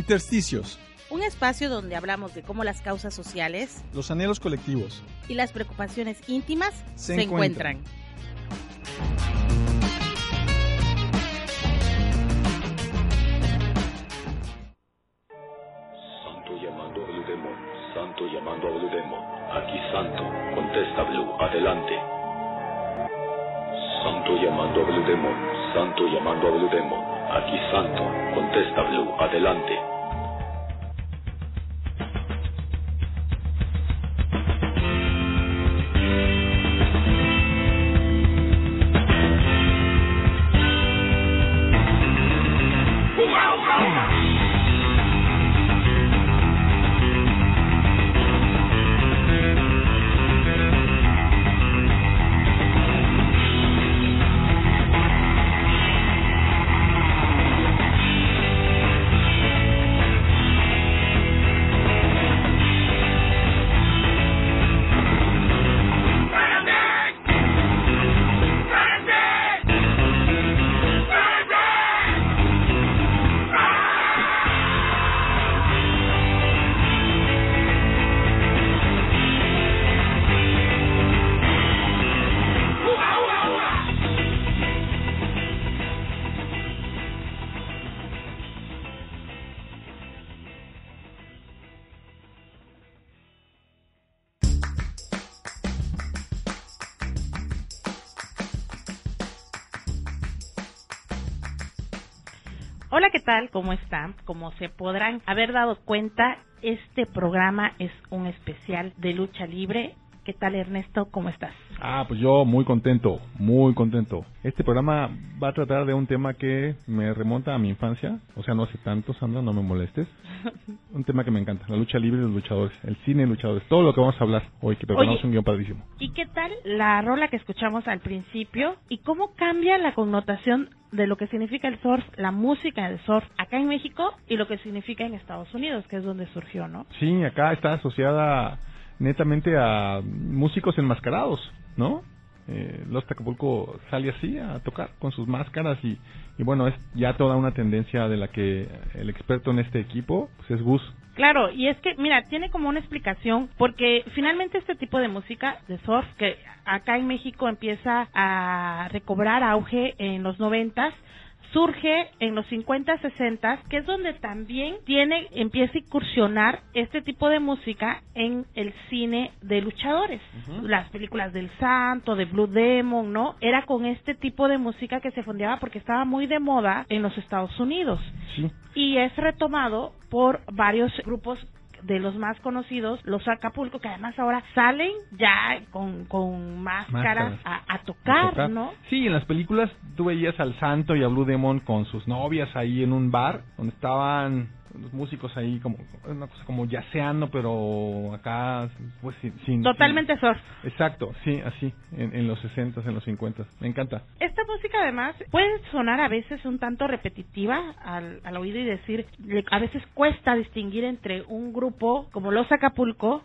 Intersticios, un espacio donde hablamos de cómo las causas sociales los anhelos colectivos y las preocupaciones íntimas Se se, encuentran. encuentran. Adelante. Hola, ¿qué tal? ¿Cómo están? Como se podrán haber dado cuenta, este programa es un especial de lucha libre. ¿Qué tal, Ernesto? ¿Cómo estás? Ah, pues yo muy contento, muy contento. Este programa va a tratar de un tema que me remonta a mi infancia, o sea, no hace tanto, Sandra, no me molestes. Un tema que me encanta, la lucha libre y los luchadores, el cine y luchadores, todo lo que vamos a hablar hoy, que preparamos un guion padrísimo. ¿Y qué tal la rola que escuchamos al principio? ¿Y cómo cambia la connotación de lo que significa el surf, la música del surf acá en México y lo que significa en Estados Unidos, que es donde surgió, ¿no? Sí, acá está asociada netamente a músicos enmascarados, ¿no? Eh, Los Acapulco sale así a tocar con sus máscaras y, y bueno, es ya toda una tendencia de la que el experto en este equipo pues es Gus. Claro, y es que, mira, tiene como una explicación, porque finalmente este tipo de música de surf, que acá en México empieza a recobrar auge en los noventas, surge en los 50, 60, que es donde también tiene, empieza a incursionar este tipo de música en el cine de luchadores. Las películas del Santo, de Blue Demon, ¿no? Era con este tipo de música que se fondeaba porque estaba muy de moda en los Estados Unidos Sí, y es retomado por varios grupos de los más conocidos, los Acapulco, que además ahora salen ya con, con máscaras, Máscaras. A, a tocar, tocar. ¿no? Sí, en las películas tú veías al Santo y a Blue Demon con sus novias ahí en un bar, donde estaban los músicos ahí como una cosa como yaceando, pero acá pues sin, sin- Totalmente surf. exacto, sí, así en, en los 60 en los 50 Me encanta. Esta música además puede sonar a veces un tanto repetitiva al, al oído y decir, le- a veces cuesta distinguir entre un grupo como los Acapulco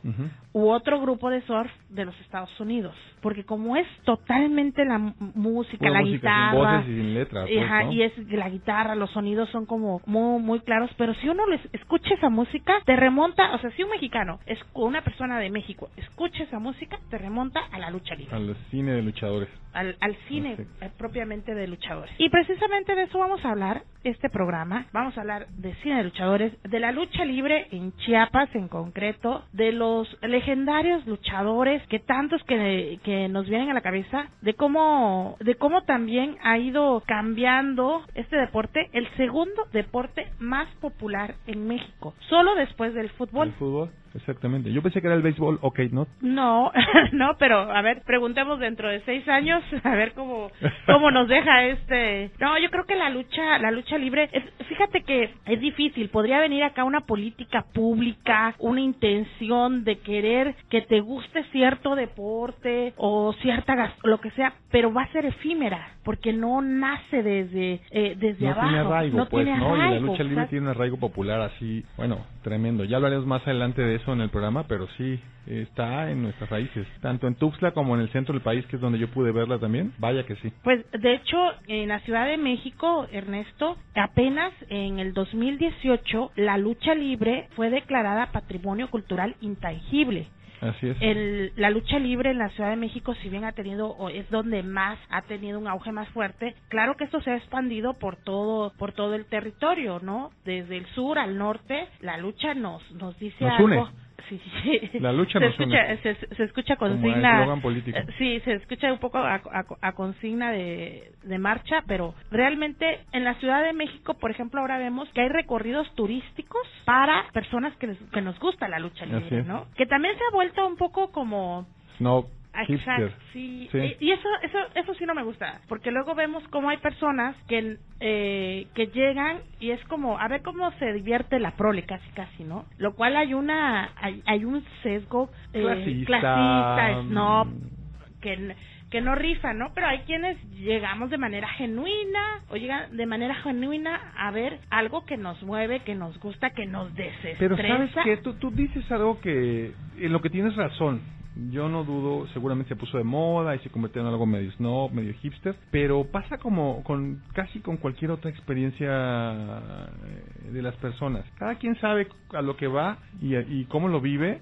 u otro grupo de surf de los Estados Unidos, porque como es totalmente la música, Pura la música, guitarra, sin voces y sin letras. pues, y es la guitarra, los sonidos son como muy, muy claros, pero si uno les escucha esa música, te remonta, o sea, si un mexicano, es una persona de México, escucha esa música, te remonta a la lucha libre, Al cine de luchadores. Al, al cine Perfecto. eh, propiamente de luchadores. Y precisamente de eso vamos a hablar este programa, vamos a hablar de cine de luchadores, de la lucha libre en Chiapas en concreto, de los legendarios luchadores que tantos que, que nos vienen a la cabeza, de cómo, de cómo también ha ido cambiando este deporte, el segundo deporte más popular en México, solo después del fútbol. El fútbol, exactamente. Yo pensé que era el béisbol, ok, ¿no? No, no, pero a ver, preguntemos dentro de seis años, a ver cómo, cómo nos deja este. No, yo creo que la lucha, la lucha libre, es- fíjate que es difícil. Podría venir acá una política pública, una intención de querer que te guste cierto deporte o cierta gas- lo que sea, pero va a ser efímera porque no nace desde eh, desde no abajo, tiene arraigo, no pues, tiene ¿no? Y la lucha libre tiene un arraigo popular así, bueno, tremendo. Ya hablaremos más adelante de eso. En el programa, pero sí, está en nuestras raíces, tanto en Tuxtla como en el centro del país, que es donde yo pude verla también, vaya que sí. Pues de hecho, en la Ciudad de México, Ernesto, apenas en el 2018 la lucha libre fue declarada Patrimonio Cultural Intangible. Así es. El, la lucha libre en la Ciudad de México, si bien ha tenido, o es donde más ha tenido un auge más fuerte, claro que esto se ha expandido por todo, por todo el territorio, ¿no? Desde el sur al norte, la lucha nos, nos dice Nos algo. une. Sí. La lucha se nos escucha, se, se escucha consigna. político. eh, Sí, se escucha un poco a, a- a consigna de, de marcha, pero realmente en la Ciudad de México, por ejemplo, ahora vemos que hay recorridos turísticos para personas que, les- que nos gusta la lucha libre. ¿no? Que también se ha vuelto un poco como Snob, Exacto, sí. Sí. Y, eso, eso, eso sí no me gusta, porque luego vemos cómo hay personas que, eh, que llegan y es como, a ver cómo se divierte la prole, casi, casi, ¿no? Lo cual hay una, hay, hay un sesgo eh, Clasista, clasista, snob, mm. que, que no rifa, ¿no? Pero hay quienes llegamos de manera genuina o llegan de manera genuina a ver algo que nos mueve, que nos gusta, que nos desestresa. Pero sabes que tú, tú dices algo que en lo que tienes razón. Yo no dudo, seguramente se puso de moda y se convirtió en algo medio snob, medio hipster, pero pasa como con casi con cualquier otra experiencia eh, de las personas. Cada quien sabe a lo que va y, y cómo lo vive,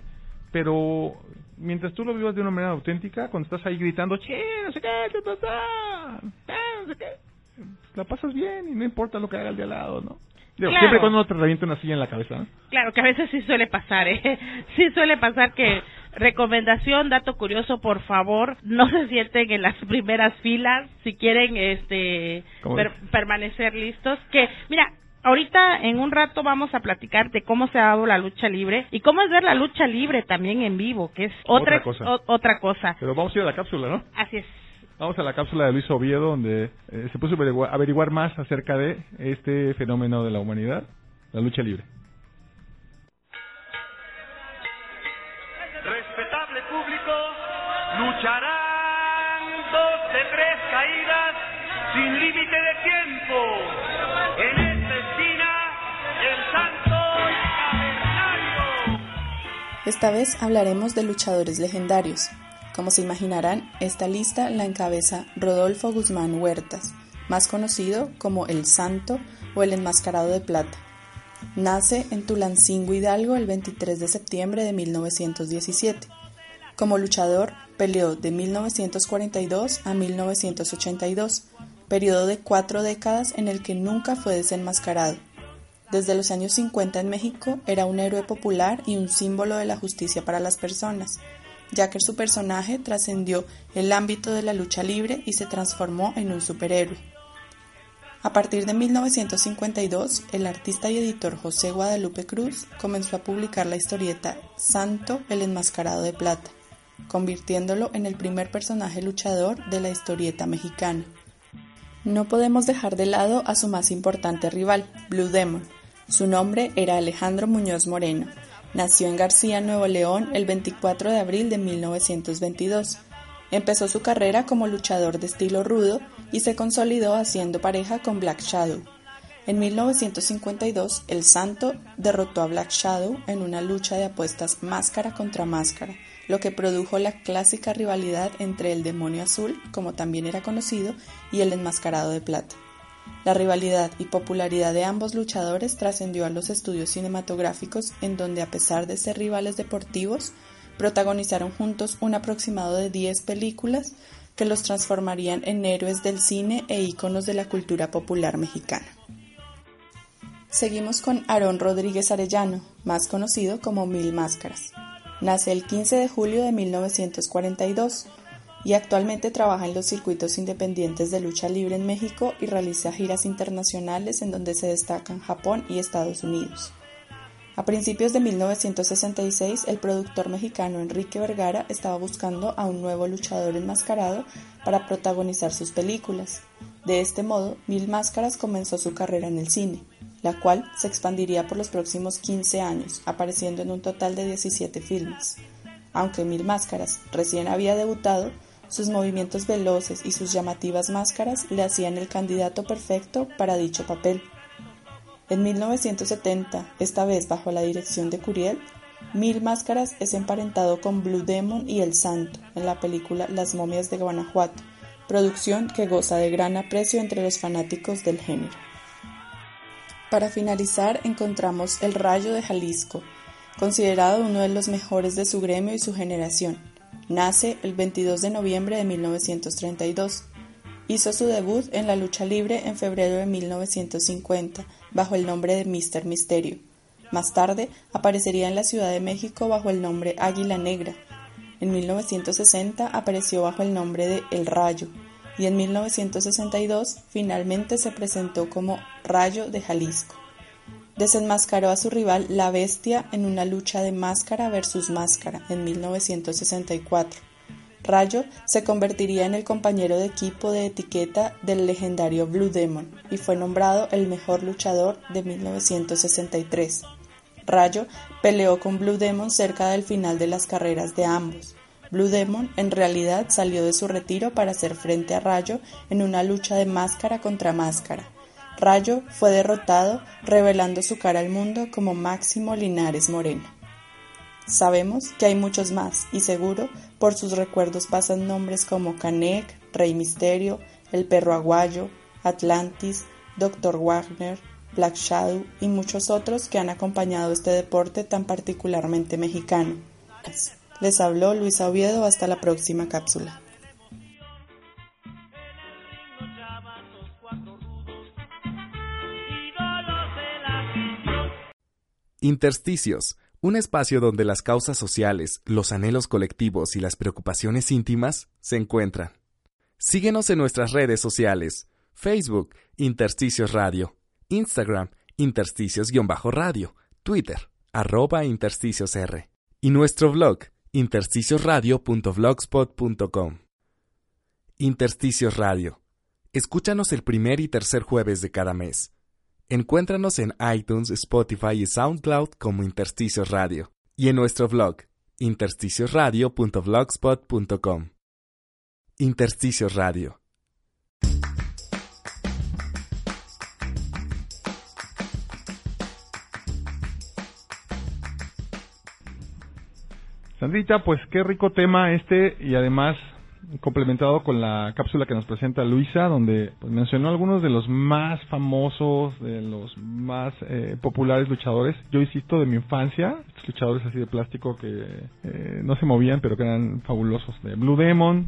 pero mientras tú lo vivas de una manera auténtica, cuando estás ahí gritando, che, no sé qué, ta, ta, eh, no sé qué, la pasas bien y no importa lo que haga el de al lado, ¿no? Digo, Claro. Siempre cuando no te revienta una silla en la cabeza, ¿no? Claro, que a veces sí suele pasar, ¿eh? Sí suele pasar que, recomendación, dato curioso, por favor, no se sienten en las primeras filas si quieren este permanecer listos. Que, mira, ahorita en un rato vamos a platicar de cómo se ha dado la lucha libre y cómo es ver la lucha libre también en vivo, que es otra, Otra cosa. o- otra cosa. Pero vamos a ir a la cápsula, ¿no? Así es. Vamos a la cápsula de Luis Oviedo, donde eh, se puso a averiguar, averiguar más acerca de este fenómeno de la humanidad, la lucha libre. Lucharán dos de tres caídas sin límite de tiempo. En esta esquina, el santo cavernario. Esta vez hablaremos de luchadores legendarios. Como se imaginarán, esta lista la encabeza Rodolfo Guzmán Huertas, más conocido como El Santo o El Enmascarado de Plata. Nace en Tulancingo Hidalgo el 23 de septiembre de 1917. Como luchador, peleó de 1942 a 1982, periodo de cuatro décadas en el que nunca fue desenmascarado. Desde los años 50 en México era un héroe popular y un símbolo de la justicia para las personas, ya que su personaje trascendió el ámbito de la lucha libre y se transformó en un superhéroe. A partir de 1952, el artista y editor José Guadalupe Cruz comenzó a publicar la historieta Santo el Enmascarado de Plata, convirtiéndolo en el primer personaje luchador de la historieta mexicana. No podemos dejar de lado a su más importante rival, Blue Demon. Su nombre era Alejandro Muñoz Moreno. Nació en García, Nuevo León, el 24 de abril de 1922. Empezó su carrera como luchador de estilo rudo y se consolidó haciendo pareja con Black Shadow. En 1952, El Santo derrotó a Black Shadow en una lucha de apuestas máscara contra máscara, lo que produjo la clásica rivalidad entre el demonio azul, como también era conocido, y el enmascarado de plata. La rivalidad y popularidad de ambos luchadores trascendió a los estudios cinematográficos en donde a pesar de ser rivales deportivos, protagonizaron juntos un aproximado de 10 películas que los transformarían en héroes del cine e íconos de la cultura popular mexicana. Seguimos con Aarón Rodríguez Arellano, más conocido como Mil Máscaras. Nace el 15 de julio de 1942 y actualmente trabaja en los circuitos independientes de lucha libre en México y realiza giras internacionales en donde se destacan Japón y Estados Unidos. A principios de 1966, el productor mexicano Enrique Vergara estaba buscando a un nuevo luchador enmascarado para protagonizar sus películas. De este modo, Mil Máscaras comenzó su carrera en el cine, la cual se expandiría por los próximos 15 años, apareciendo en un total de 17 filmes. Aunque Mil Máscaras recién había debutado, sus movimientos veloces y sus llamativas máscaras le hacían el candidato perfecto para dicho papel. En 1970, esta vez bajo la dirección de Curiel, Mil Máscaras es emparentado con Blue Demon y El Santo en la película Las momias de Guanajuato, producción que goza de gran aprecio entre los fanáticos del género. Para finalizar encontramos El Rayo de Jalisco, considerado uno de los mejores de su gremio y su generación. Nace el 22 de noviembre de 1932. Hizo su debut en la lucha libre en febrero de 1950 bajo el nombre de Mr. Misterio. Más tarde aparecería en la Ciudad de México bajo el nombre Águila Negra. En 1960 apareció bajo el nombre de El Rayo y en 1962 finalmente se presentó como Rayo de Jalisco. Desenmascaró a su rival La Bestia en una lucha de máscara versus máscara en 1964. Rayo se convertiría en el compañero de equipo de etiqueta del legendario Blue Demon y fue nombrado el mejor luchador de 1963. Rayo peleó con Blue Demon cerca del final de las carreras de ambos. Blue Demon en realidad salió de su retiro para hacer frente a Rayo en una lucha de máscara contra máscara. Rayo fue derrotado, revelando su cara al mundo como Máximo Linares Moreno. Sabemos que hay muchos más, y seguro por sus recuerdos pasan nombres como Canek, Rey Misterio, El Perro Aguayo, Atlantis, Dr. Wagner, Black Shadow y muchos otros que han acompañado este deporte tan particularmente mexicano. Les habló Luisa Oviedo, hasta la próxima cápsula. Intersticios, un espacio donde las causas sociales, los anhelos colectivos y las preocupaciones íntimas se encuentran. Síguenos en nuestras redes sociales, Facebook, Intersticios Radio, Instagram, Intersticios-Radio, Twitter, arroba Intersticios R, y nuestro blog, intersticiosradio.blogspot.com. Intersticios Radio. Escúchanos el primer y tercer jueves de cada mes. Encuéntranos en iTunes, Spotify y SoundCloud como Intersticios Radio y en nuestro blog intersticiosradio.blogspot.com. Intersticios Radio. Sandrita, pues qué rico tema este y además complementado con la cápsula que nos presenta Luisa, donde pues, mencionó algunos de los más famosos, de los más eh, populares luchadores. Yo insisto de mi infancia, luchadores así de plástico que eh, no se movían, pero que eran fabulosos. De Blue Demon,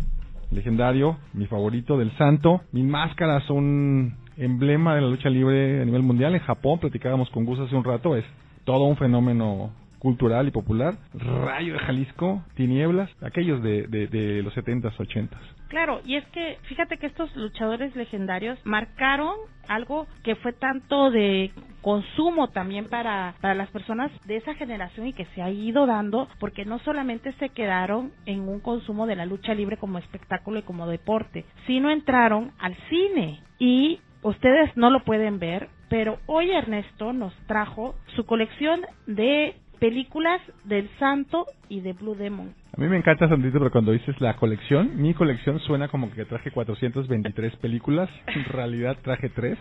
legendario, mi favorito del Santo. Mis máscaras son emblema de la lucha libre a nivel mundial. En Japón, platicábamos con Gus hace un rato, es todo un fenómeno cultural y popular, Rayo de Jalisco, Tinieblas, aquellos de, de, de los 70s, 80s. Claro, y es que fíjate que estos luchadores legendarios marcaron algo que fue tanto de consumo también para, para las personas de esa generación y que se ha ido dando porque no solamente se quedaron en un consumo de la lucha libre como espectáculo y como deporte, sino entraron al cine y ustedes no lo pueden ver, pero hoy Ernesto nos trajo su colección de películas del Santo y de Blue Demon. A mí me encanta, Sandrito, pero cuando dices la colección, mi colección suena como que traje 423 películas. En realidad traje 3.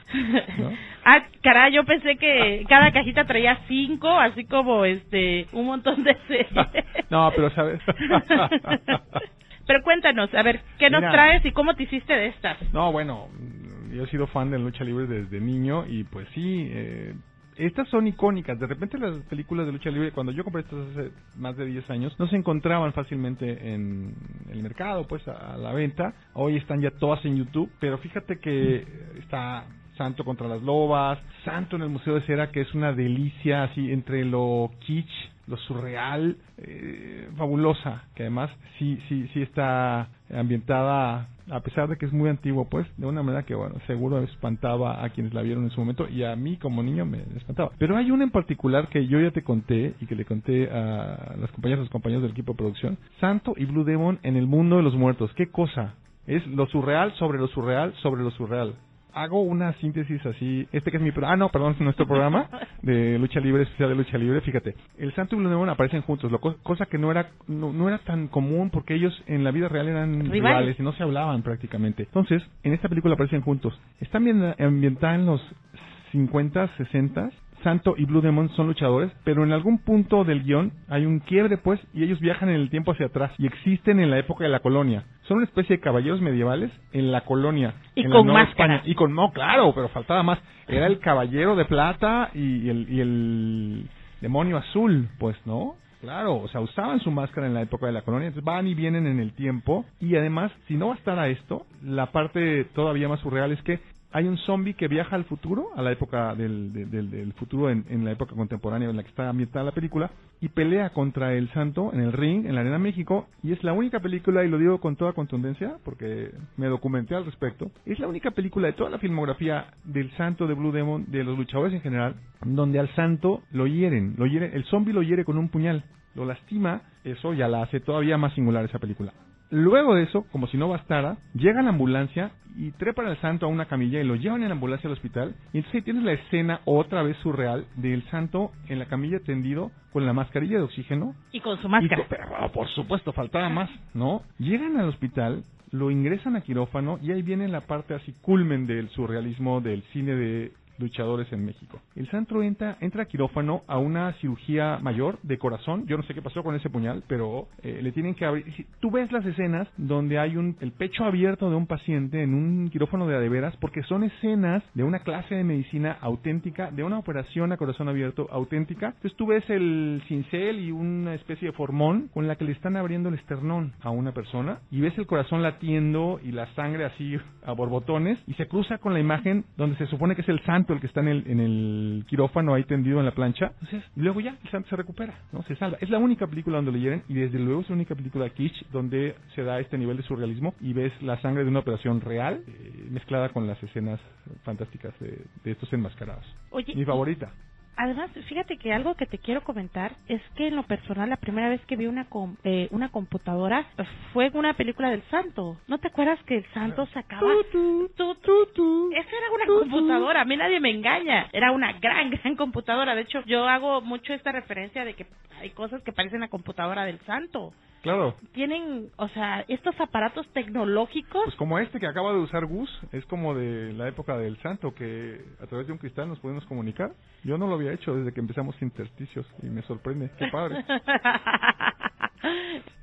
¿no? ah, caray, yo pensé que cada cajita traía 5, así como este un montón de series. no, pero sabes. pero cuéntanos, a ver, ¿qué nos traes y cómo te hiciste de estas? No, bueno, yo he sido fan de lucha libre desde niño y pues sí, eh, estas son icónicas. De repente las películas de lucha libre, cuando yo compré estas hace más de 10 años, no se encontraban fácilmente en el mercado, pues a, la venta. Hoy están ya todas en YouTube, pero fíjate que está Santo contra las Lobas, Santo en el Museo de Cera, que es una delicia así entre lo kitsch, lo surreal, eh, fabulosa, que además sí, sí, sí está ambientada, a pesar de que es muy antiguo, pues, de una manera que, bueno, seguro espantaba a quienes la vieron en su momento y a mí como niño me espantaba. Pero hay una en particular que yo ya te conté y que le conté a las compañeras, los compañeros del equipo de producción, Santo y Blue Demon en el mundo de los muertos. ¿Qué cosa? Es lo surreal sobre lo surreal sobre lo surreal hago una síntesis así, este que es mi ah no, perdón, es nuestro programa de lucha libre, especial de lucha libre, fíjate, el Santo y Blue Demon aparecen juntos, lo co- cosa que no era no, no era tan común porque ellos en la vida real eran Rivales. rivales y no se hablaban prácticamente. Entonces, en esta película aparecen juntos. Está ambien- ambientada en los 50, 60, Santo y Blue Demon son luchadores, pero en algún punto del guion hay un quiebre, pues, y ellos viajan en el tiempo hacia atrás y existen en la época de la colonia. Son una especie de caballeros medievales en la colonia. Y en con la máscara. España. Y con, no, claro, pero faltaba más. Era el caballero de plata y el, y el demonio azul, pues, ¿no? Claro, o sea, usaban su máscara en la época de la colonia, entonces van y vienen en el tiempo. Y además, si no bastara esto, la parte todavía más surreal es que hay un zombie que viaja al futuro, a la época del, de- del, del futuro en, en la época contemporánea en la que está ambientada la película, y pelea contra el santo en el ring, en la Arena México, y es la única película, y lo digo con toda contundencia, porque me documenté al respecto, es la única película de toda la filmografía del santo de Blue Demon, de los luchadores en general, donde al santo lo hieren, lo hieren, el zombie lo hiere con un puñal, lo lastima, eso ya la hace todavía más singular esa película. Luego de eso, como si no bastara, llega la ambulancia y trepan al santo a una camilla y lo llevan en la ambulancia al hospital. Y entonces ahí tienes la escena otra vez surreal del santo en la camilla tendido con la mascarilla de oxígeno. Y con su Y máscara. pero, ah, por supuesto, faltaba más, ¿no? Llegan al hospital, lo ingresan a quirófano y ahí viene la parte así culmen del surrealismo del cine de luchadores en México. El santo entra, entra a quirófano a una cirugía mayor de corazón. Yo no sé qué pasó con ese puñal, pero eh, le tienen que abrir. Tú ves las escenas donde hay un el pecho abierto de un paciente en un quirófano de adeveras, porque son escenas de una clase de medicina auténtica, de una operación a corazón abierto auténtica. Entonces tú ves el cincel y una especie de formón con la que le están abriendo el esternón a una persona y ves el corazón latiendo y la sangre así a borbotones y se cruza con la imagen donde se supone que es el santo el que está en el, en el quirófano ahí tendido en la plancha. Entonces, y luego ya el santo se recupera, ¿no? Se salva. Es la única película donde lo hieren y desde luego es la única película kitsch donde se da este nivel de surrealismo y ves la sangre de una operación real eh, mezclada con las escenas fantásticas de, de estos enmascarados. Oye, Mi favorita. Además, fíjate que algo que te quiero comentar es que en lo personal la primera vez que vi una com- eh, una computadora fue en una película del Santo. ¿No te acuerdas que el Santo sacaba Tu, tu. Esa era una computadora, a mí nadie me engaña. Era una gran gran computadora. De hecho, yo hago mucho esta referencia de que hay cosas que parecen la computadora del Santo. Claro, Tienen, o sea, estos aparatos tecnológicos pues como este que acaba de usar Gus, es como de la época del santo, que a través de un cristal nos podemos comunicar. Yo no lo había hecho desde que empezamos intersticios y me sorprende. Qué padre.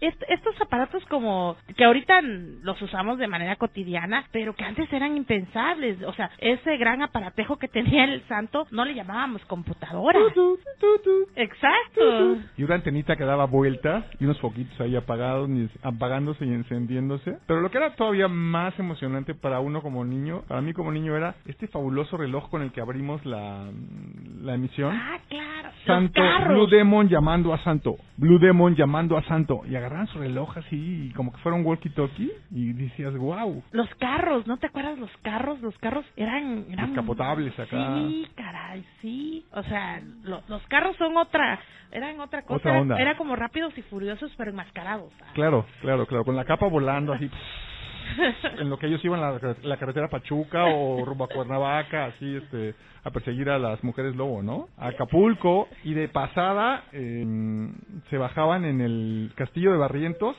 Est- estos aparatos como que ahorita los usamos de manera cotidiana, pero que antes eran impensables. O sea, ese gran aparatejo que tenía el santo no le llamábamos computadora. Exacto. Y una antenita que daba vueltas y unos foquitos ahí apagados, ni- apagándose y encendiéndose. Pero lo que era todavía más emocionante para uno como niño, para mí como niño, era este fabuloso reloj con el que abrimos la, la emisión. Ah, claro. Santo. Blue Demon llamando a Santo, Blue Demon llamando a Santo. Y agarraban su reloj así, y como que fuera un walkie-talkie, y decías, wow. Los carros, ¿no te acuerdas los carros? Los carros eran... eran Descapotables acá. Sí, caray, sí. O sea, lo- los carros son otra... Eran otra cosa. Otra era- onda. Era, como rápidos y furiosos, pero enmascarados. ¿Sabes? Claro, claro, claro, con la capa volando así. en lo que ellos iban la, la carretera Pachuca o rumbo a Cuernavaca, así, este, a perseguir a las mujeres lobo, ¿no? A Acapulco y de pasada eh, se bajaban en el castillo de Barrientos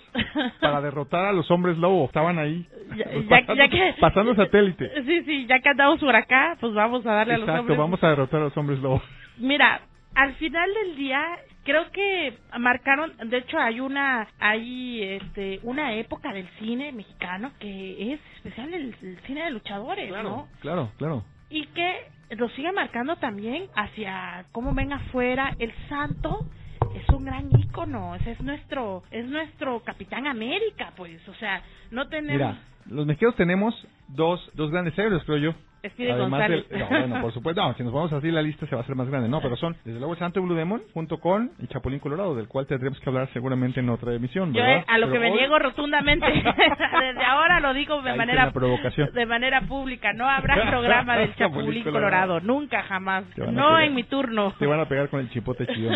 para derrotar a los hombres lobo. Estaban ahí, Ya- pues, pasando, ya que- pasando satélite. Sí, sí, ya que andamos por acá, pues vamos a darle a los Exacto, hombres. vamos a derrotar a los hombres lobo. Mira, al final del día creo que marcaron, de hecho hay una hay este una época del cine mexicano que es especial el, el cine de luchadores, ¿no? claro, claro. Y que lo sigue marcando también hacia cómo ven afuera el santo es un gran ícono, ese es nuestro es nuestro Capitán América, pues, o sea, no tenemos Mira, los mexicanos tenemos dos, dos grandes héroes, creo yo. Speedy Además González. del- no, bueno, por supuesto, no, si nos vamos así la lista se va a hacer más grande, no, pero son desde luego Santo Blue Demon junto con el Chapulín Colorado, del cual tendremos que hablar seguramente en otra emisión, Yo ¿verdad? eh, a lo Pero que me hoy- niego rotundamente. Desde ahora lo digo de Ahí manera provocación. de manera pública. No habrá programa del Chapulín Colorado. Nunca jamás. A No en mi turno. Te van a pegar con el chipote chido.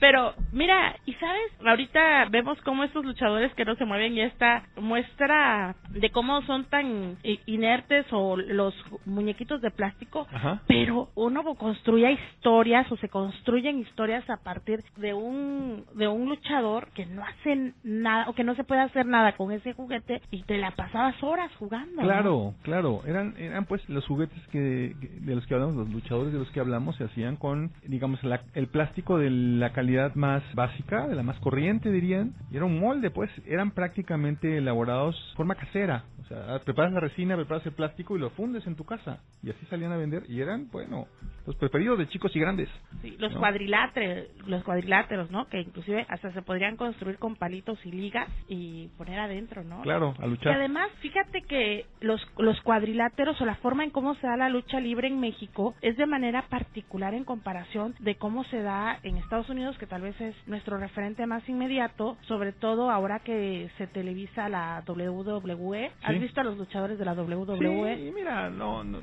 Pero, mira, y sabes, ahorita vemos cómo estos luchadores que no se mueven y esta muestra de cómo son tan inertes o los muñequitos de plástico, Ajá. pero uno construye historias o se construyen historias a partir de un de un luchador que no hace nada o que no se puede hacer nada con ese juguete y te la pasabas horas jugando. ¿no? Claro, claro, eran eran pues los juguetes que que- de los que hablamos, los luchadores de los que hablamos se hacían con digamos la- el plástico de la calidad más básica, de la más corriente dirían, y era un molde pues, eran prácticamente elaborados de forma casera, o sea, preparas la resina, preparas el plástico y lo fundes en tu casa y así salían a vender y eran bueno, los preferidos de chicos y grandes. Sí, los ¿no? cuadriláteros, los cuadriláteros, ¿no? Que inclusive hasta se podrían construir con palitos y ligas y poner adentro, ¿no? Claro, a Y luchar. además, fíjate que los, los cuadriláteros o la forma en cómo se da la lucha libre en México es de manera particular en comparación de cómo se da en Estados Unidos, que tal vez es nuestro referente más inmediato, sobre todo ahora que se televisa la WWE. ¿Has visto a los luchadores de la WWE? Sí, mira, no, no,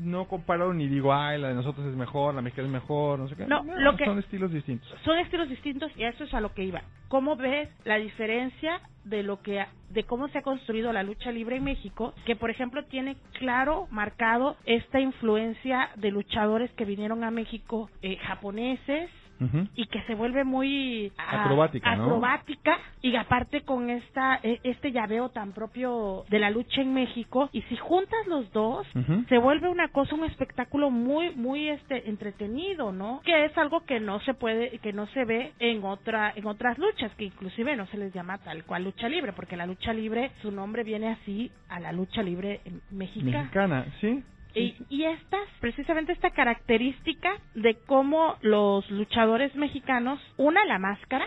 no comparo ni digo, ay, la de nosotros es mejor, la mexicana es mejor, no sé qué. No, lo que- son estilos distintos. son estilos distintos y a eso es a lo que iba. ¿Cómo ves la diferencia de lo que de cómo se ha construido la lucha libre en México, que por ejemplo tiene claro marcado esta influencia de luchadores que vinieron a México eh, japoneses Y que se vuelve muy ah, Acrobática, y aparte con esta eh, este llaveo tan propio de la lucha en México y si juntas los dos se vuelve una cosa un espectáculo muy muy este entretenido no que es algo que no se puede que no se ve en otra en otras luchas que inclusive no se les llama tal cual lucha libre porque la lucha libre su nombre viene así a la lucha libre eh, mexicana. Mexicana, ¿sí? Y, y estas, precisamente esta característica de cómo los luchadores mexicanos, una la máscara,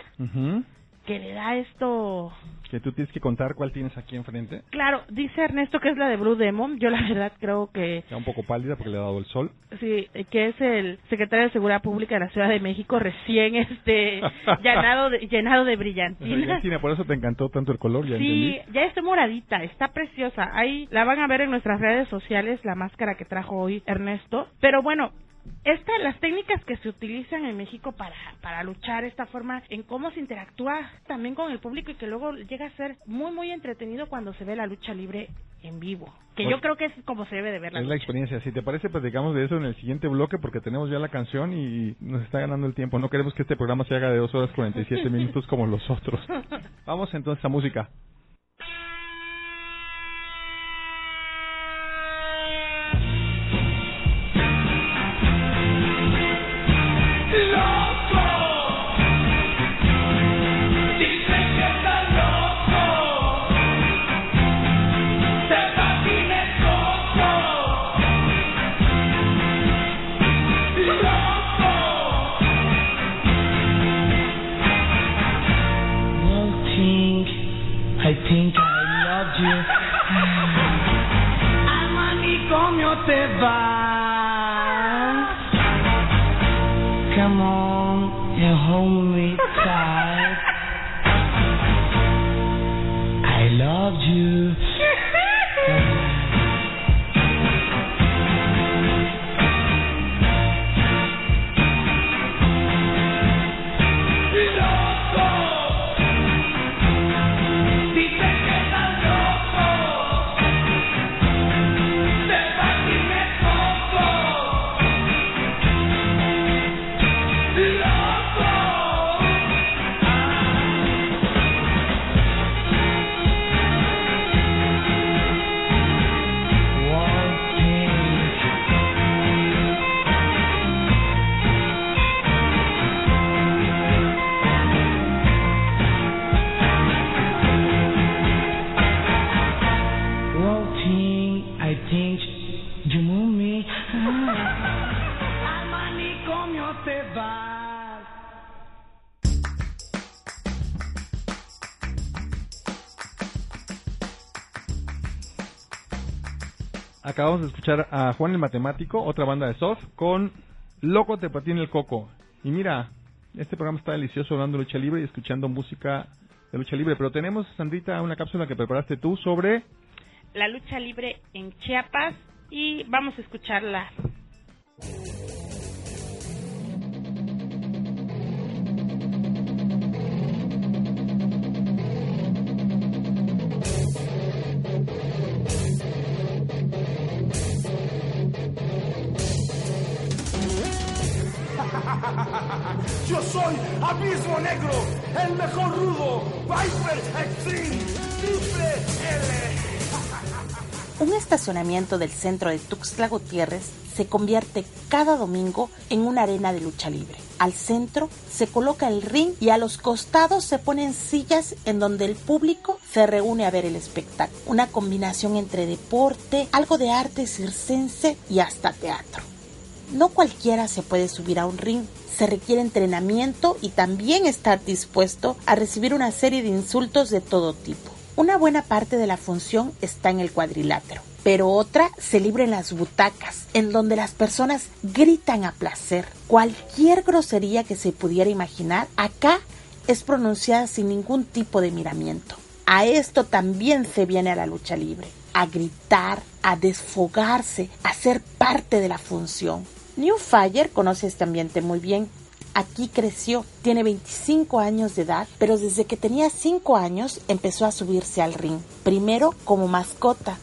que le da esto... Que tú tienes que contar cuál tienes aquí enfrente. Claro, dice Ernesto que es la de Blue Demon, yo la verdad creo que Está un poco pálida porque le ha dado el sol. sí, que es el secretario de Seguridad Pública de la Ciudad de México recién este llenado de, llenado de brillantina. Argentina, por eso te encantó tanto el color, ya Sí, entendí. ya está moradita, está preciosa. Ahí la van a ver en nuestras redes sociales, la máscara que trajo hoy Ernesto. Pero bueno, esta, las técnicas que se utilizan en México para, para luchar, esta forma en cómo se interactúa también con el público y que luego llega a ser muy, muy entretenido cuando se ve la lucha libre en vivo. Que Pues- yo creo que es como se debe de ver la Es la experiencia. Si te parece, platicamos de eso en el siguiente bloque porque tenemos ya la canción y nos está ganando el tiempo. No queremos que este programa se haga de 2 horas 47 minutos como los otros. Vamos entonces a música. goodbye. Come on. Acabamos de escuchar a Juan el Matemático, otra banda de soft, con Loco te patina el coco. Y mira, este programa está delicioso hablando de lucha libre y escuchando música de lucha libre. Pero tenemos, Sandrita, una cápsula que preparaste tú sobre... La lucha libre en Chiapas y vamos a escucharla. El mejor rudo, Viper Extreme, Triple L. Un estacionamiento del centro de Tuxtla Gutiérrez se convierte cada domingo en una arena de lucha libre. Al centro se coloca el ring y a los costados se ponen sillas en donde el público se reúne a ver el espectáculo. Una combinación entre deporte, algo de arte circense y hasta teatro. No cualquiera se puede subir a un ring, se requiere entrenamiento y también estar dispuesto a recibir una serie de insultos de todo tipo. Una buena parte de la función está en el cuadrilátero, pero otra se libra en las butacas, en donde las personas gritan a placer. Cualquier grosería que se pudiera imaginar acá es pronunciada sin ningún tipo de miramiento. A esto también se viene a la lucha libre, a gritar, a desfogarse, a ser parte de la función. New Fire conoce este ambiente muy bien. Aquí creció, tiene 25 años de edad, pero desde que tenía 5 años empezó a subirse al ring, primero como mascota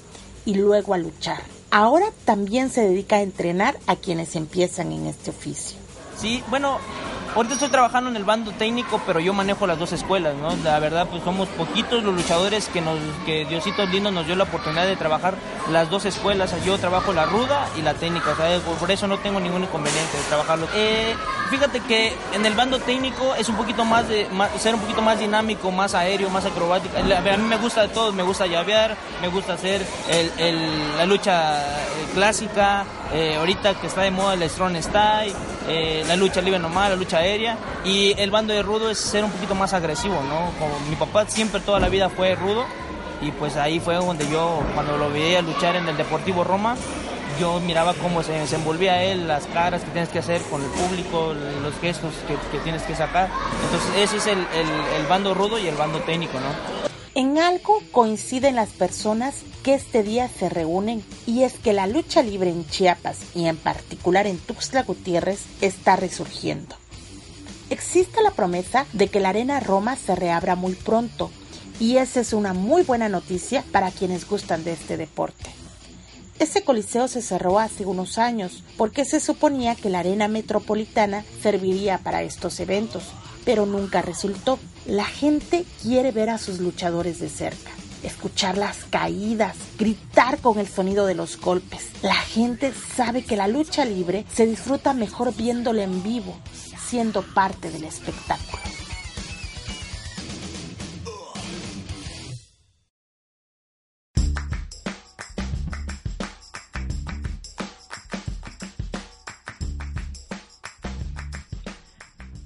y luego a luchar. Ahora también se dedica a entrenar a quienes empiezan en este oficio. Sí, bueno, ahorita estoy trabajando en el bando técnico, pero yo manejo las dos escuelas, ¿no? La verdad, pues somos poquitos los luchadores que nos, que Diosito Lindo nos dio la oportunidad de trabajar las dos escuelas. Yo trabajo la ruda y la técnica, o sea, por eso no tengo ningún inconveniente de trabajarlo. Eh, fíjate que en el bando técnico es un poquito más de, más- ser un poquito más dinámico, más aéreo, más acrobático. A mí me gusta de todo, me gusta llavear, me gusta hacer el, la lucha eh, clásica, eh, ahorita que está de moda el Strong Style, eh, la lucha libre normal, la lucha aérea, y el bando de rudo es ser un poquito más agresivo, ¿no? Como mi papá siempre toda la vida fue rudo, y pues ahí fue donde yo, cuando lo veía luchar en el Deportivo Roma, yo miraba cómo se desenvolvía él, las caras que tienes que hacer con el público, los gestos que, que tienes que sacar. Entonces ese es el, el- el bando rudo y el bando técnico, ¿no? En algo coinciden las personas que este día se reúnen y es que la lucha libre en Chiapas y en particular en Tuxtla Gutiérrez está resurgiendo. Existe la promesa de que la Arena Roma se reabra muy pronto y esa es una muy buena noticia para quienes gustan de este deporte. Ese coliseo se cerró hace unos años porque se suponía que la arena metropolitana serviría para estos eventos, pero nunca resultó. La gente quiere ver a sus luchadores de cerca, escuchar las caídas, gritar con el sonido de los golpes. La gente sabe que la lucha libre se disfruta mejor viéndola en vivo, siendo parte del espectáculo.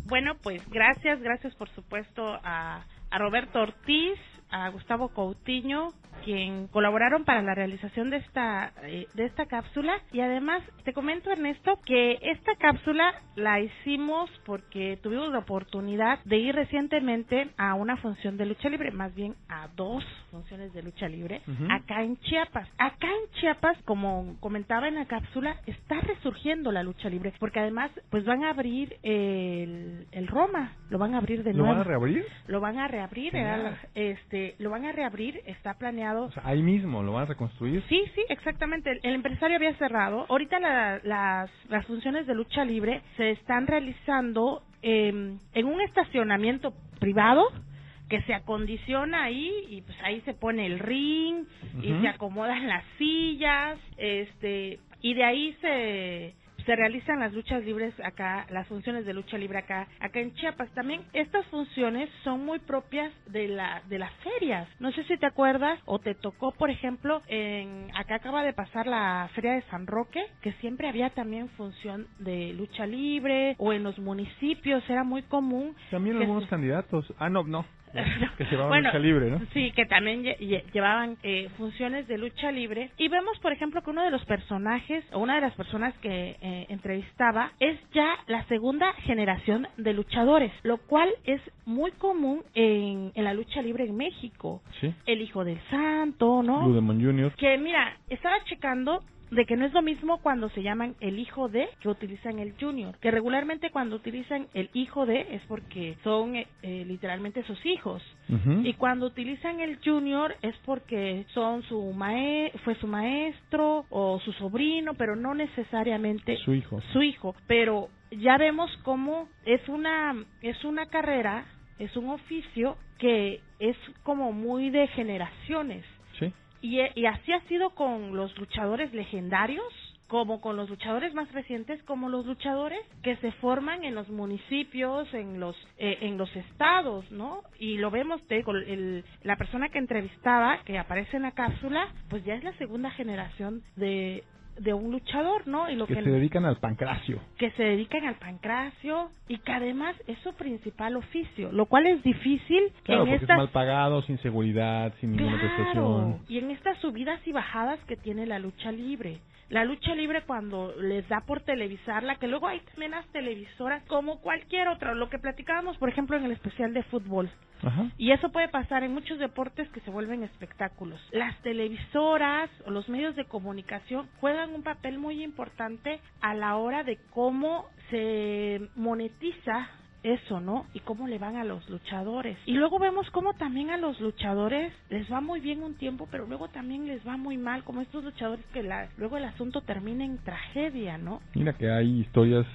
Bueno, pues gracias, gracias por supuesto a, a Roberto Ortiz, a Gustavo Coutinho, quien colaboraron para la realización de esta eh, de esta cápsula y además te comento Ernesto que esta cápsula la hicimos porque tuvimos la oportunidad de ir recientemente a una función de lucha libre, más bien a dos funciones de lucha libre acá en Chiapas. Acá en Chiapas, como comentaba en la cápsula, está resurgiendo la lucha libre porque además pues van a abrir el, el Roma, lo van a abrir de ¿Lo nuevo. van a reabrir? Lo van a reabrir, era este, lo van a reabrir, está planeado. O sea, ahí mismo lo van a reconstruir. Sí, sí, exactamente. El, el empresario había cerrado. Ahorita la- las, las funciones de lucha libre se están realizando em, en un estacionamiento privado que se acondiciona ahí y pues ahí se pone el ring y se acomodan las sillas, este y de ahí se se realizan las luchas libres acá, las funciones de lucha libre acá, acá en Chiapas. También estas funciones son muy propias de la de las ferias. No sé si te acuerdas o te tocó, por ejemplo, en acá acaba de pasar la feria de San Roque, que siempre había también función de lucha libre o en los municipios era muy común. También algunos candidatos. Ah, no, no. que se van Bueno, lucha libre, ¿no? Sí, que también lle- lle- llevaban eh, funciones de lucha libre. Y vemos, por ejemplo, que uno de los personajes, o una de las personas que eh, entrevistaba, es ya la segunda generación de luchadores, lo cual es muy común en, en la lucha libre en México. Sí. El hijo del santo, ¿no? Blue Demon Jr. Que mira, estaba checando de que no es lo mismo cuando se llaman el hijo de que utilizan el junior, que regularmente cuando utilizan el hijo de es porque son eh, eh, literalmente sus hijos y cuando utilizan el junior es porque son su mae fue su maestro o su sobrino, pero no necesariamente Su hijo. su hijo, pero ya vemos cómo es una es una carrera, es un oficio que es como muy de generaciones. Y, y así ha sido con los luchadores legendarios, como con los luchadores más recientes, como los luchadores que se forman en los municipios, en los eh, en los estados, ¿no? Y lo vemos, te digo, el- la persona que entrevistaba, que aparece en la cápsula, pues ya es la segunda generación de de un luchador, ¿no? Y lo Que que, se dedican al pancracio. que se dedican al pancracio y que además es su principal oficio, lo cual es difícil Claro, en porque estas es mal pagado, sin seguridad, sin ninguna Claro, prestación. y en estas subidas y bajadas que tiene la lucha libre. La lucha libre cuando les da por televisarla, que luego hay también las televisoras como cualquier otra, lo que platicábamos por ejemplo en el especial de fútbol. Ajá. Y eso puede pasar en muchos deportes que se vuelven espectáculos. Las televisoras o los medios de comunicación juegan un papel muy importante a la hora de cómo se monetiza eso, ¿no? Y cómo le van a los luchadores. Y luego vemos cómo también a los luchadores les va muy bien un tiempo, pero luego también les va muy mal, como estos luchadores que la, luego el asunto termina en tragedia, ¿no? Mira que hay historias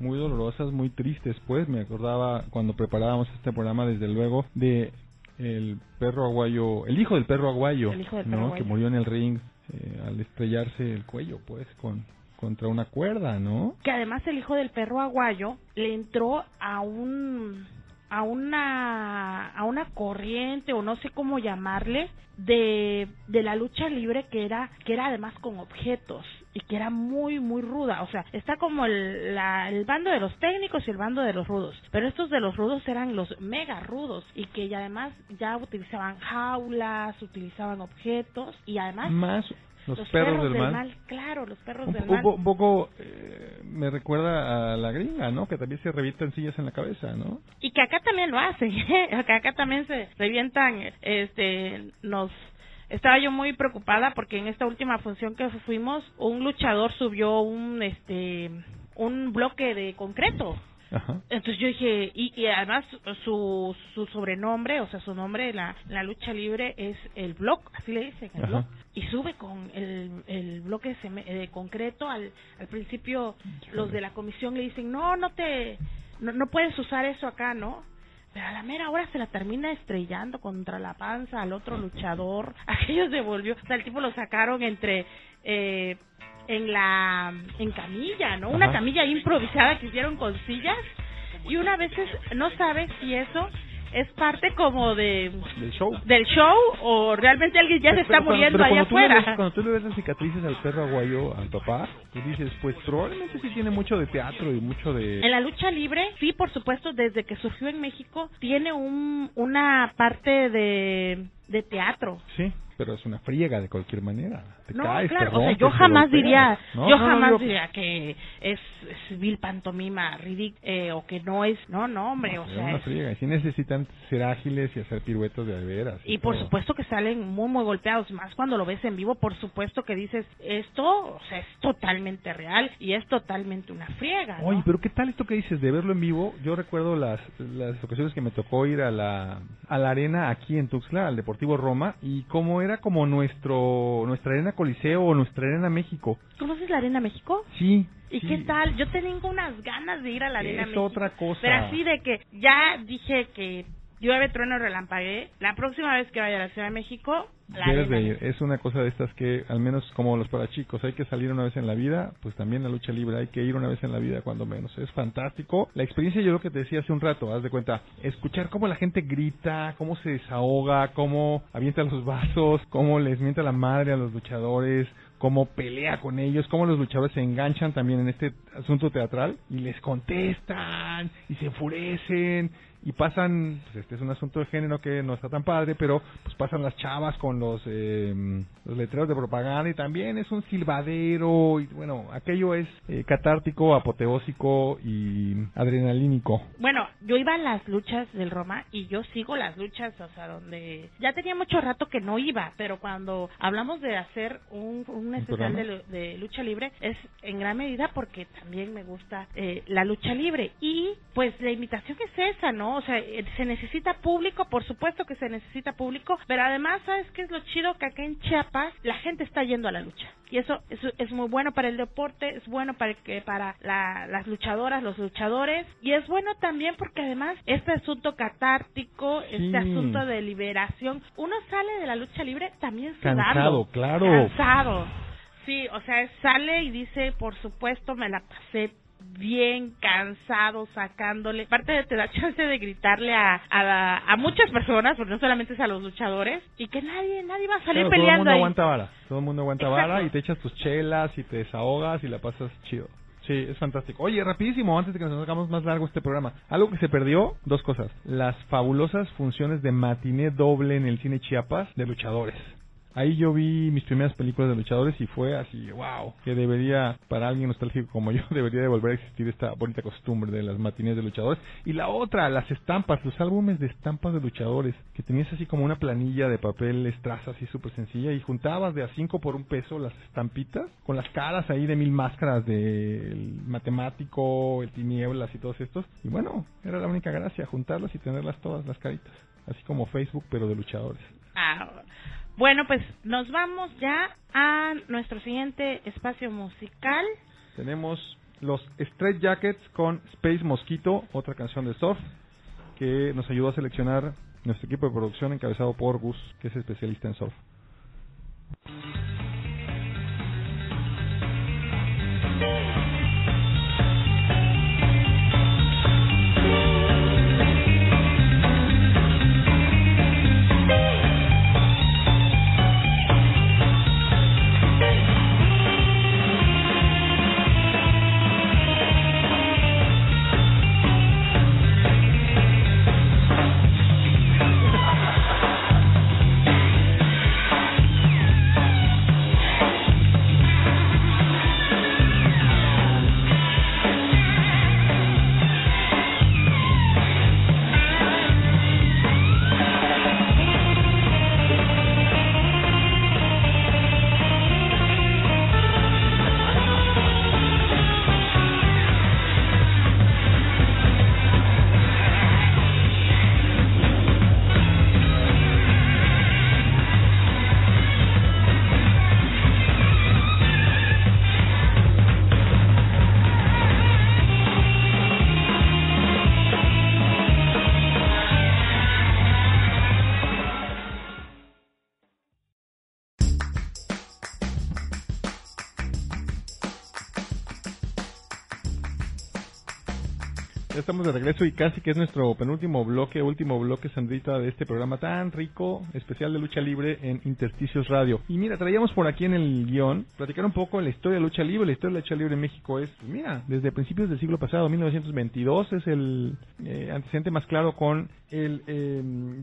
muy dolorosas, muy tristes, pues me acordaba cuando preparábamos este programa, desde luego, de el perro aguayo, el hijo del perro aguayo, El hijo del ¿no? perro que aguayo. murió en el ring eh, al estrellarse el cuello, pues, con contra una cuerda, ¿no? que además el hijo del perro aguayo le entró a un a una a una corriente o no sé cómo llamarle de de la lucha libre que era que era además con objetos y que era muy muy ruda, o sea, está como el, la- el bando de los técnicos y el bando de los rudos, pero estos de los rudos eran los mega rudos y que ya además ya utilizaban jaulas, utilizaban objetos y además Más los, perros, del, mal. claro, los perros Un, del un mal. po- un poco eh, me recuerda a la gringa, ¿no? Que también se revientan sillas en la cabeza, ¿no? y que acá también lo hacen que acá también se revientan este nos estaba yo muy preocupada porque en esta última función que fuimos un luchador subió un este un bloque de concreto Ajá. entonces yo dije y, y además su su sobrenombre o sea su nombre en la, la lucha libre es el block así le dicen el Ajá. block. Y sube con el, el bloque de, concreto al, al principio los de la comisión le dicen no no te no, no puedes usar eso acá no pero a la mera hora se la termina estrellando contra la panza al otro luchador. Aquello se volvió o sea el tipo lo sacaron entre eh, en la en camilla no una Ajá. camilla improvisada que hicieron con sillas y una vez no sabes si eso es parte como de Del show. del show o realmente alguien ya se está cuando- muriendo allá ves- afuera. cuando tú le ves las cicatrices al perro aguayo, al papá, tú dices, pues probablemente sí tiene mucho de teatro y mucho de... En la lucha libre, sí, por supuesto, desde que surgió en México, tiene un, una parte de, de teatro. Sí, pero es una friega de cualquier manera. Te No, caes, te claro, o sea, rompes, yo jamás diría, No, yo no, no, jamás digo- diría que es, es vil pantomima ridícula o que no es, no, no, hombre, o Es sea, una es- friega. Y sí necesitan ser ágiles y hacer piruetas de veras. y por todo. supuesto que salen muy muy golpeados, más cuando lo ves en vivo, por supuesto que dices, esto, o sea, es totalmente real y es totalmente una friega, ¿no? Oye, pero ¿qué tal esto que dices de verlo en vivo? Yo recuerdo las, las ocasiones que me tocó ir a la, a la arena aquí en Tuxtla, al Deportivo Roma, y cómo era como nuestro nuestra arena Coliseo o nuestra arena México. ¿Conoces la Arena México? Sí. ¿Y sí. qué tal? Yo tengo unas ganas de ir a la Arena Es México. otra cosa. Pero así de que ya dije que llueve, trueno, relampagué. La próxima vez que vaya a la Ciudad de México, Debes de ir. Es una cosa de estas que, al menos como los para chicos, hay que salir una vez en la vida, pues también la lucha libre hay que ir una vez en la vida, cuando menos. Es fantástico. La experiencia, yo lo que te decía hace un rato, haz de cuenta, escuchar cómo la gente grita, cómo se desahoga, cómo avienta los vasos, cómo les mienta la madre a los luchadores, cómo pelea con ellos, cómo los luchadores se enganchan también en este asunto teatral y les contestan y se enfurecen y pasan, pues este es un asunto de género que no está tan padre, pero pues pasan las chavas con los, eh, los letreros de propaganda y también es un silbadero y bueno, aquello es eh, catártico, apoteósico y adrenalínico. Bueno, yo iba a las luchas del Roma y yo sigo las luchas, o sea, donde ya tenía mucho rato que no iba, pero cuando hablamos de hacer un, un especial de, lu- de lucha libre es en gran medida porque también me gusta eh, la lucha libre y pues la invitación es esa, ¿no? O sea, eh, se necesita público, por supuesto que se necesita público, pero además, ¿sabes qué es lo chido? Que acá en Chiapas la gente está yendo a la lucha. Y eso, es muy bueno para el deporte, es bueno para, que, para la- las luchadoras, los luchadores, y es bueno también porque además este asunto catártico, Sí. este asunto de liberación, uno sale de la lucha libre también sudando. Cansado, claro. Cansado. Sí, o sea, sale y dice, por supuesto, me la pasé bien cansado sacándole parte de te da chance de gritarle a, a, a muchas personas porque no solamente es a los luchadores y que nadie nadie va a salir Claro, todo el peleando mundo ahí aguanta vara, todo el mundo aguanta Exacto. vara y te echas tus chelas y te desahogas y la pasas chido. Sí, es fantástico. Oye, rapidísimo, antes de que nos hagamos más largo este programa. Algo que se perdió, dos cosas. Las fabulosas funciones de matiné doble en el cine Chiapas de luchadores. Ahí yo vi mis primeras películas de luchadores y fue así, wow, que debería, para alguien nostálgico como yo, debería de volver a existir esta bonita costumbre de las matines de luchadores. Y la otra, las estampas, los álbumes de estampas de luchadores, que tenías así como una planilla de papel estraza así súper sencilla y juntabas de a cinco por un peso las estampitas con las caras ahí de mil máscaras del matemático, el tinieblas y todos estos. Y bueno, era la única gracia, juntarlas y tenerlas todas las caritas. Así como Facebook, pero de luchadores. Ah, bueno pues nos vamos ya a nuestro siguiente espacio musical Tenemos los Straight Jackets con Space Mosquito, otra canción de Surf, que nos ayudó a seleccionar nuestro equipo de producción encabezado por Gus, que es especialista en surf. Estamos de regreso y casi que es nuestro penúltimo bloque, último bloque, Sandrita, de este programa tan rico, especial de lucha libre en Intersticios Radio. Y mira, traíamos por aquí en el guion, platicar un poco la historia de lucha libre. La historia de lucha libre en México es, pues mira, desde principios del siglo pasado, 1922, es el eh, antecedente más claro con el, eh,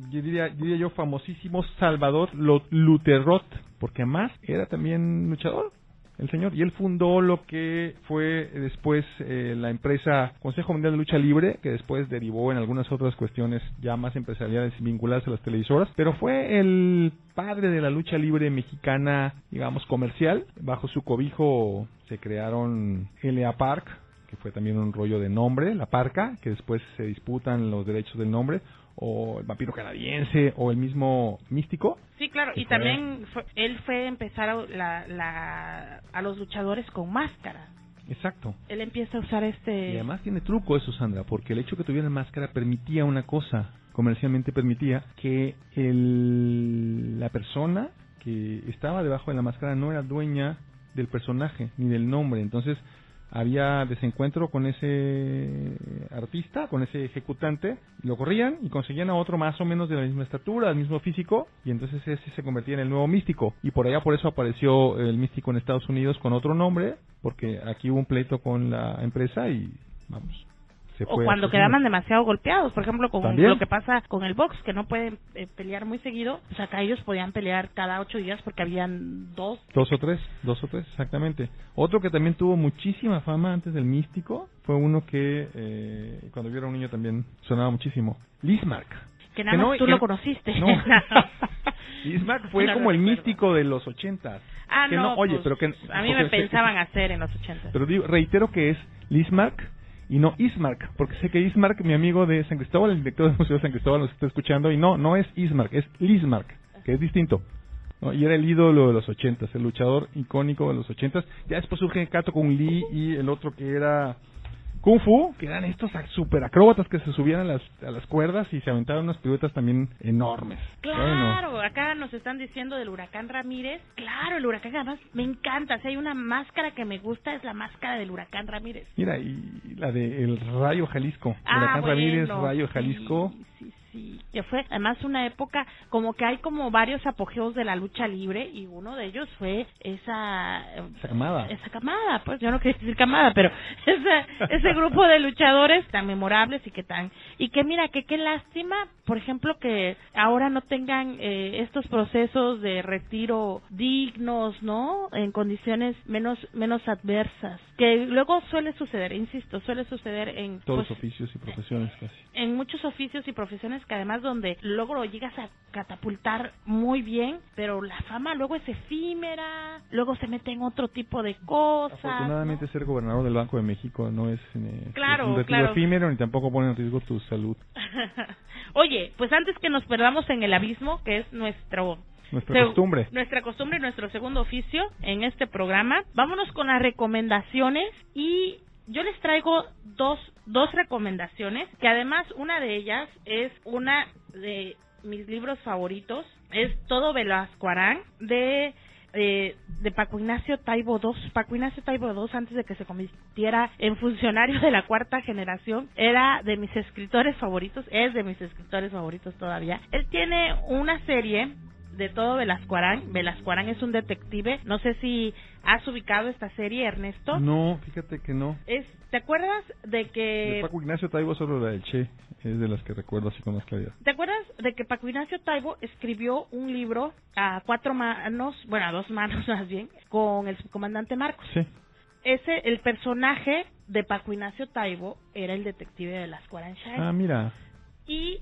yo diría, diría yo, famosísimo Salvador Luterrot, porque además era también luchador el señor. Y él fundó lo que fue después eh, la empresa Consejo Mundial de Lucha Libre que después derivó en algunas otras cuestiones ya más empresariales vinculadas a las televisoras. Pero fue el padre de la lucha libre mexicana digamos comercial. Bajo su cobijo se crearon LA Park que fue también un rollo de nombre la Parca que después se disputan los derechos del nombre o el vampiro canadiense o el mismo místico Sí, claro, y fue- también fue- él fue a empezar a, la, la- a los luchadores con máscara. exacto Él empieza a usar este... Y además tiene truco eso, Sandra, porque el hecho que tuviera máscara permitía una cosa, comercialmente permitía que el, la persona que estaba debajo de la máscara no era dueña del personaje ni del nombre. Entonces, había desencuentro con ese artista, con ese ejecutante, lo corrían y conseguían a otro más o menos de la misma estatura, del mismo físico, y entonces ese se convertía en el nuevo místico. Y por allá por eso apareció el místico en Estados Unidos con otro nombre, porque aquí hubo un pleito con la empresa y vamos, o cuando quedaban demasiado golpeados, por ejemplo, con lo que pasa con el box, que no pueden eh, pelear muy seguido, o sea, acá ellos podían pelear cada ocho días porque habían dos. Dos o tres, dos o tres, exactamente. Otro que también tuvo muchísima fama antes del místico fue uno que eh, cuando yo era un niño también sonaba muchísimo, Lismark. Que nada más tú lo conociste. No. Fue como el místico de los ochentas. Ah, no, oye, pues, pero que a mí me pensaban hacer en los ochentas. Pero digo, reitero que es Lismark y no Ismark, porque sé que Ismark, mi amigo de San Cristóbal, el director del Museo de San Cristóbal, nos está escuchando, y no, no es Ismark, es Lismark, que es distinto. Y era el ídolo de los ochentas, el luchador icónico de los ochentas. Ya después surge Kato con Lee y el otro que era Kung Fu, que eran estos super acróbatas que se subían a las, a las cuerdas y se aventaban unas piruetas también enormes. Claro, acá nos están diciendo del huracán Ramírez. Claro, el huracán además me encanta. Si hay una máscara que me gusta es la máscara del huracán Ramírez. Mira, y la de el Rayo Jalisco. Ah, huracán Ramírez, Rayo Jalisco sí, que fue además una época como que hay como varios apogeos de la lucha libre y uno de ellos fue esa esa camada. esa camada pues yo no quería decir camada pero ese ese grupo de luchadores tan memorables y que tan y que mira que qué lástima por ejemplo que ahora no tengan eh, estos procesos de retiro dignos no en condiciones menos menos adversas que luego suele suceder insisto suele suceder en todos los pues, oficios y profesiones casi en muchos oficios y profesiones que además donde luego lo llegas a catapultar muy bien, pero la fama luego es efímera, luego se mete en otro tipo de cosas. Afortunadamente ser gobernador del Banco de México no es, eh, claro, un retiro efímero ni tampoco pone en riesgo tu salud. Oye, pues antes que nos perdamos en el abismo, que es nuestro nuestra costumbre. Nuestra costumbre nuestro segundo oficio en este programa. Vámonos con las recomendaciones y yo les traigo dos, dos recomendaciones, que además una de ellas es una de mis libros favoritos, es Todo Velasco Arán, de eh, de Paco Ignacio Taibo II. Paco Ignacio Taibo II, antes de que se convirtiera en funcionario de la cuarta generación, era de mis escritores favoritos, es de mis escritores favoritos todavía. Él tiene una serie de todo Velasco Arán. Velasco Arán es un detective. No sé si has ubicado esta serie, Ernesto. No, fíjate que no. Es, ¿Te acuerdas de que... De Paco Ignacio Taibo solo la del Che, es de las que recuerdo así con más claridad. ¿Te acuerdas de que Paco Ignacio Taibo escribió un libro a cuatro manos, bueno, a dos manos más bien, con el subcomandante Marcos? Sí. Ese, el personaje de Paco Ignacio Taibo era el detective de las. Ah, mira. Y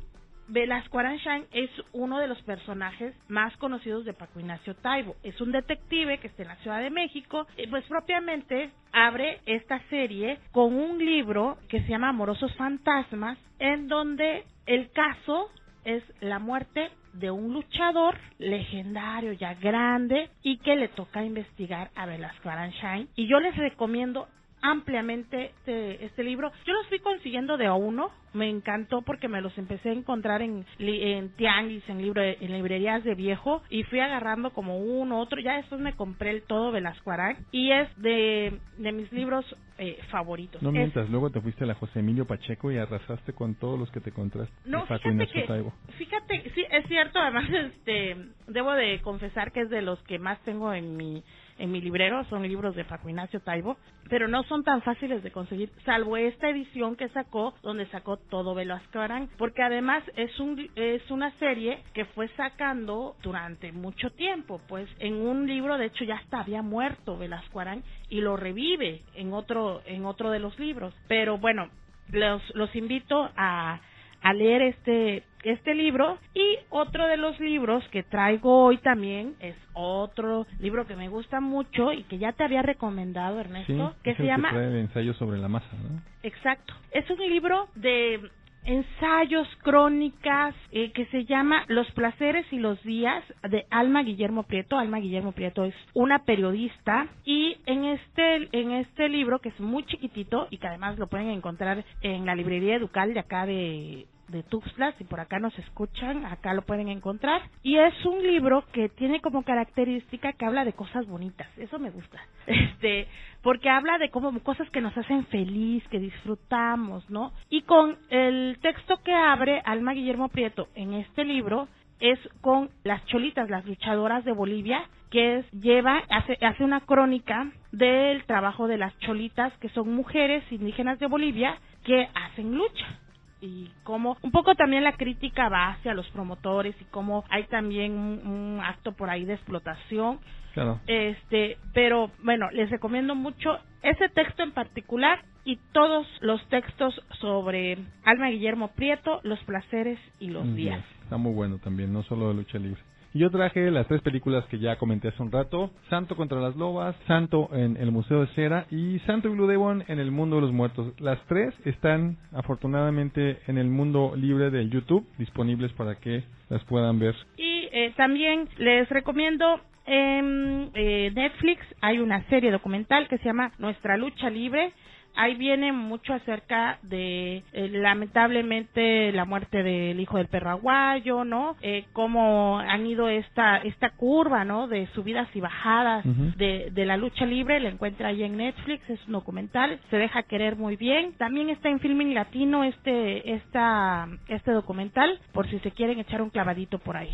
Velasco Aranchan es uno de los personajes más conocidos de Paco Ignacio Taibo. Es un detective que está en la Ciudad de México y pues propiamente abre esta serie con un libro que se llama Amorosos Fantasmas en donde el caso es la muerte de un luchador legendario ya grande y que le toca investigar a Velasco Aranchan y yo les recomiendo ampliamente este, este libro. Yo los fui consiguiendo de a uno, me encantó porque me los empecé a encontrar en, en tianguis, en, libro, en librerías de viejo y fui agarrando como uno, otro, ya después me compré el todo Velasco Arán y es de, de mis libros eh, favoritos. No mientras, luego te fuiste a la José Emilio Pacheco y arrasaste con todos los que te encontraste. No, fíjate que, fíjate, sí, es cierto, además este, debo de confesar que es de los que más tengo en mi en mi librero, son libros de Paco Ignacio Taibo, pero no son tan fáciles de conseguir, salvo esta edición que sacó, donde sacó todo Velasco Arán, porque además es, un, es una serie que fue sacando durante mucho tiempo, pues en un libro, de hecho ya hasta había muerto Velasco Arán y lo revive en otro, en otro de los libros, pero bueno, los, los invito a a leer este este libro y otro de los libros que traigo hoy también es otro libro que me gusta mucho y que ya te había recomendado Ernesto que se llama el ensayo sobre la masa ¿no? exacto es un libro de ensayos, crónicas, eh, que se llama Los placeres y los días de Alma Guillermo Prieto. Alma Guillermo Prieto es una periodista y en este en este libro que es muy chiquitito y que además lo pueden encontrar en la librería Educal de acá de de Tuxtla, si por acá nos escuchan, acá lo pueden encontrar. Y es un libro que tiene como característica que habla de cosas bonitas, eso me gusta. Este, porque habla de como cosas que nos hacen feliz, que disfrutamos, ¿no? Y con el texto que abre Alma Guillermo Prieto en este libro es con las cholitas, las luchadoras de Bolivia, que es, lleva, hace, hace una crónica del trabajo de las cholitas, que son mujeres indígenas de Bolivia que hacen lucha y cómo un poco también la crítica va hacia los promotores y cómo hay también un, un acto por ahí de explotación Claro. este pero bueno les recomiendo mucho ese texto en particular y todos los textos sobre Alma Guillermo Prieto los placeres y los días. Está muy bueno también, no solo de lucha libre. Yo traje las tres películas que ya comenté hace un rato, Santo contra las Lobas, Santo en el Museo de Cera y Santo y Blue Demon en el Mundo de los Muertos. Las tres están afortunadamente en el mundo libre del YouTube, disponibles para que las puedan ver. Y eh, también les recomiendo en eh, Netflix hay una serie documental que se llama Nuestra lucha libre. Ahí viene mucho acerca de eh, lamentablemente la muerte del hijo del perro aguayo, ¿no? Eh, cómo han ido esta esta curva, ¿no? De subidas y bajadas de, de la lucha libre. La encuentra ahí en Netflix, es un documental, se deja querer muy bien. También está en Filming Latino este esta este documental por si se quieren echar un clavadito por ahí.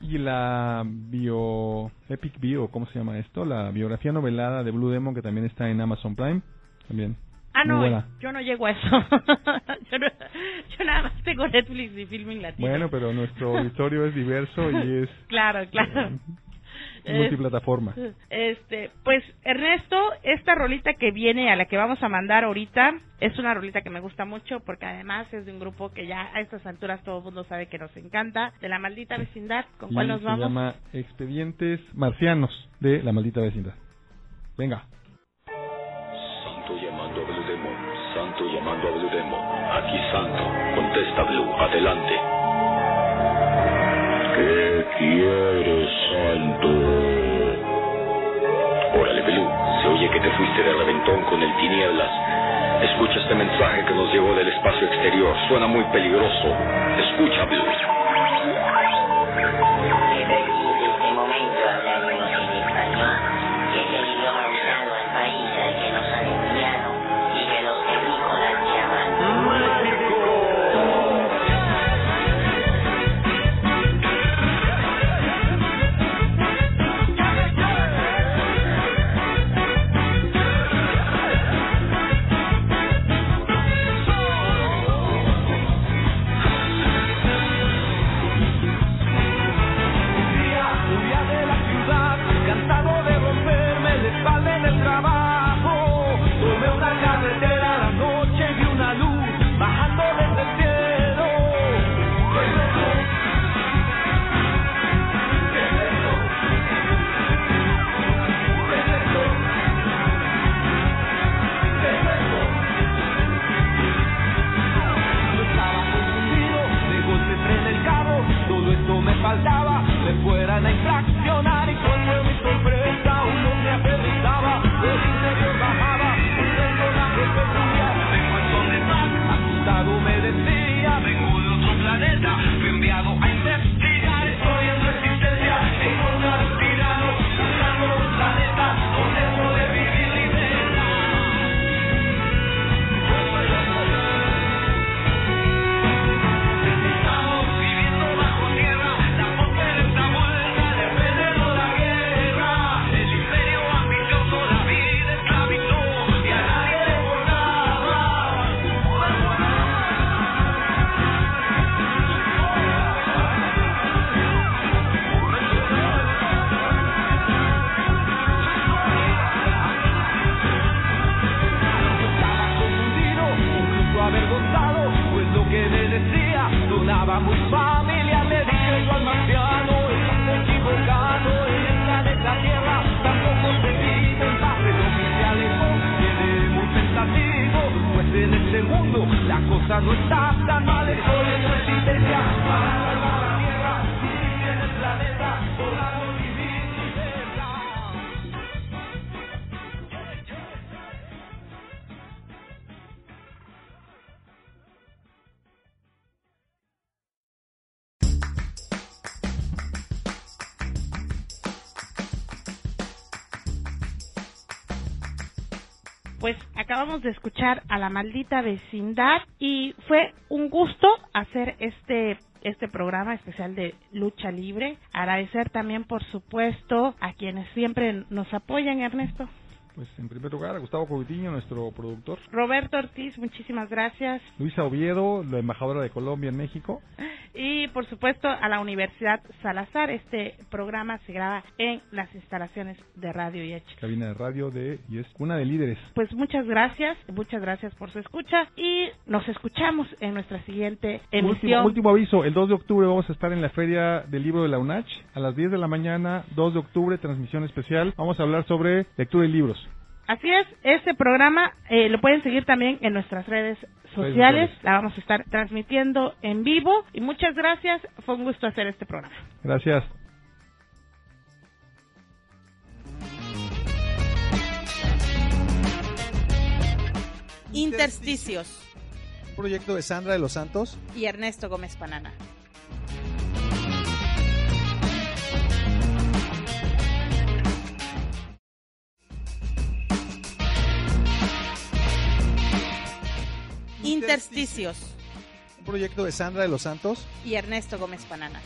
Y la bio Epic Bio, ¿cómo se llama esto? La biografía novelada de Blue Demon que también está en Amazon Prime, también. Ah, muy no, buena. yo no llego a eso. yo, no- yo nada más tengo Netflix y Filming Latino. Bueno, pero nuestro auditorio es diverso y es Claro, claro. Es- multiplataforma. Este, pues Ernesto, esta rolita que viene a la que vamos a mandar ahorita es una rolita que me gusta mucho porque además es de un grupo que ya a estas alturas todo el mundo sabe que nos encanta, de la maldita vecindad, ¿con Y cuál nos se vamos? llama Expedientes Marcianos de la maldita vecindad. Venga. Santo llamando a Blue Demon, Santo llamando a Blue Demon. Aquí Santo, contesta Blue, adelante. ¿Qué quieres, Santo? Órale, Blue, se oye que te fuiste de reventón con el tinieblas. Escucha este mensaje que nos llegó del espacio exterior, suena muy peligroso. Escucha, Blue. Pues acabamos de escuchar a la maldita vecindad y fue un gusto hacer este este programa especial de lucha libre. Agradecer también, por supuesto, a quienes siempre nos apoyan, Ernesto. Pues en primer lugar a Gustavo Covitiño, nuestro productor. Roberto Ortiz, muchísimas gracias. Luisa Oviedo, la embajadora de Colombia en México. Y por supuesto a la Universidad Salazar. Este programa se graba en las instalaciones de Radio Yech. Cabina de radio de una de líderes. Pues muchas gracias, muchas gracias por su escucha y nos escuchamos en nuestra siguiente emisión. Último, último aviso, el 2 de octubre vamos a estar en la Feria del Libro de la UNACH a las 10 de la mañana, 2 de octubre, transmisión especial. Vamos a hablar sobre lectura y libros. Así es, este programa eh, lo pueden seguir también en nuestras redes sociales. La vamos a estar transmitiendo en vivo. Y muchas gracias. Fue un gusto hacer este programa. Gracias. Intersticios. Un proyecto de Sandra de los Santos y Ernesto Gómez Panana. Intersticios. Un proyecto de Sandra de los Santos y Ernesto Gómez Panana.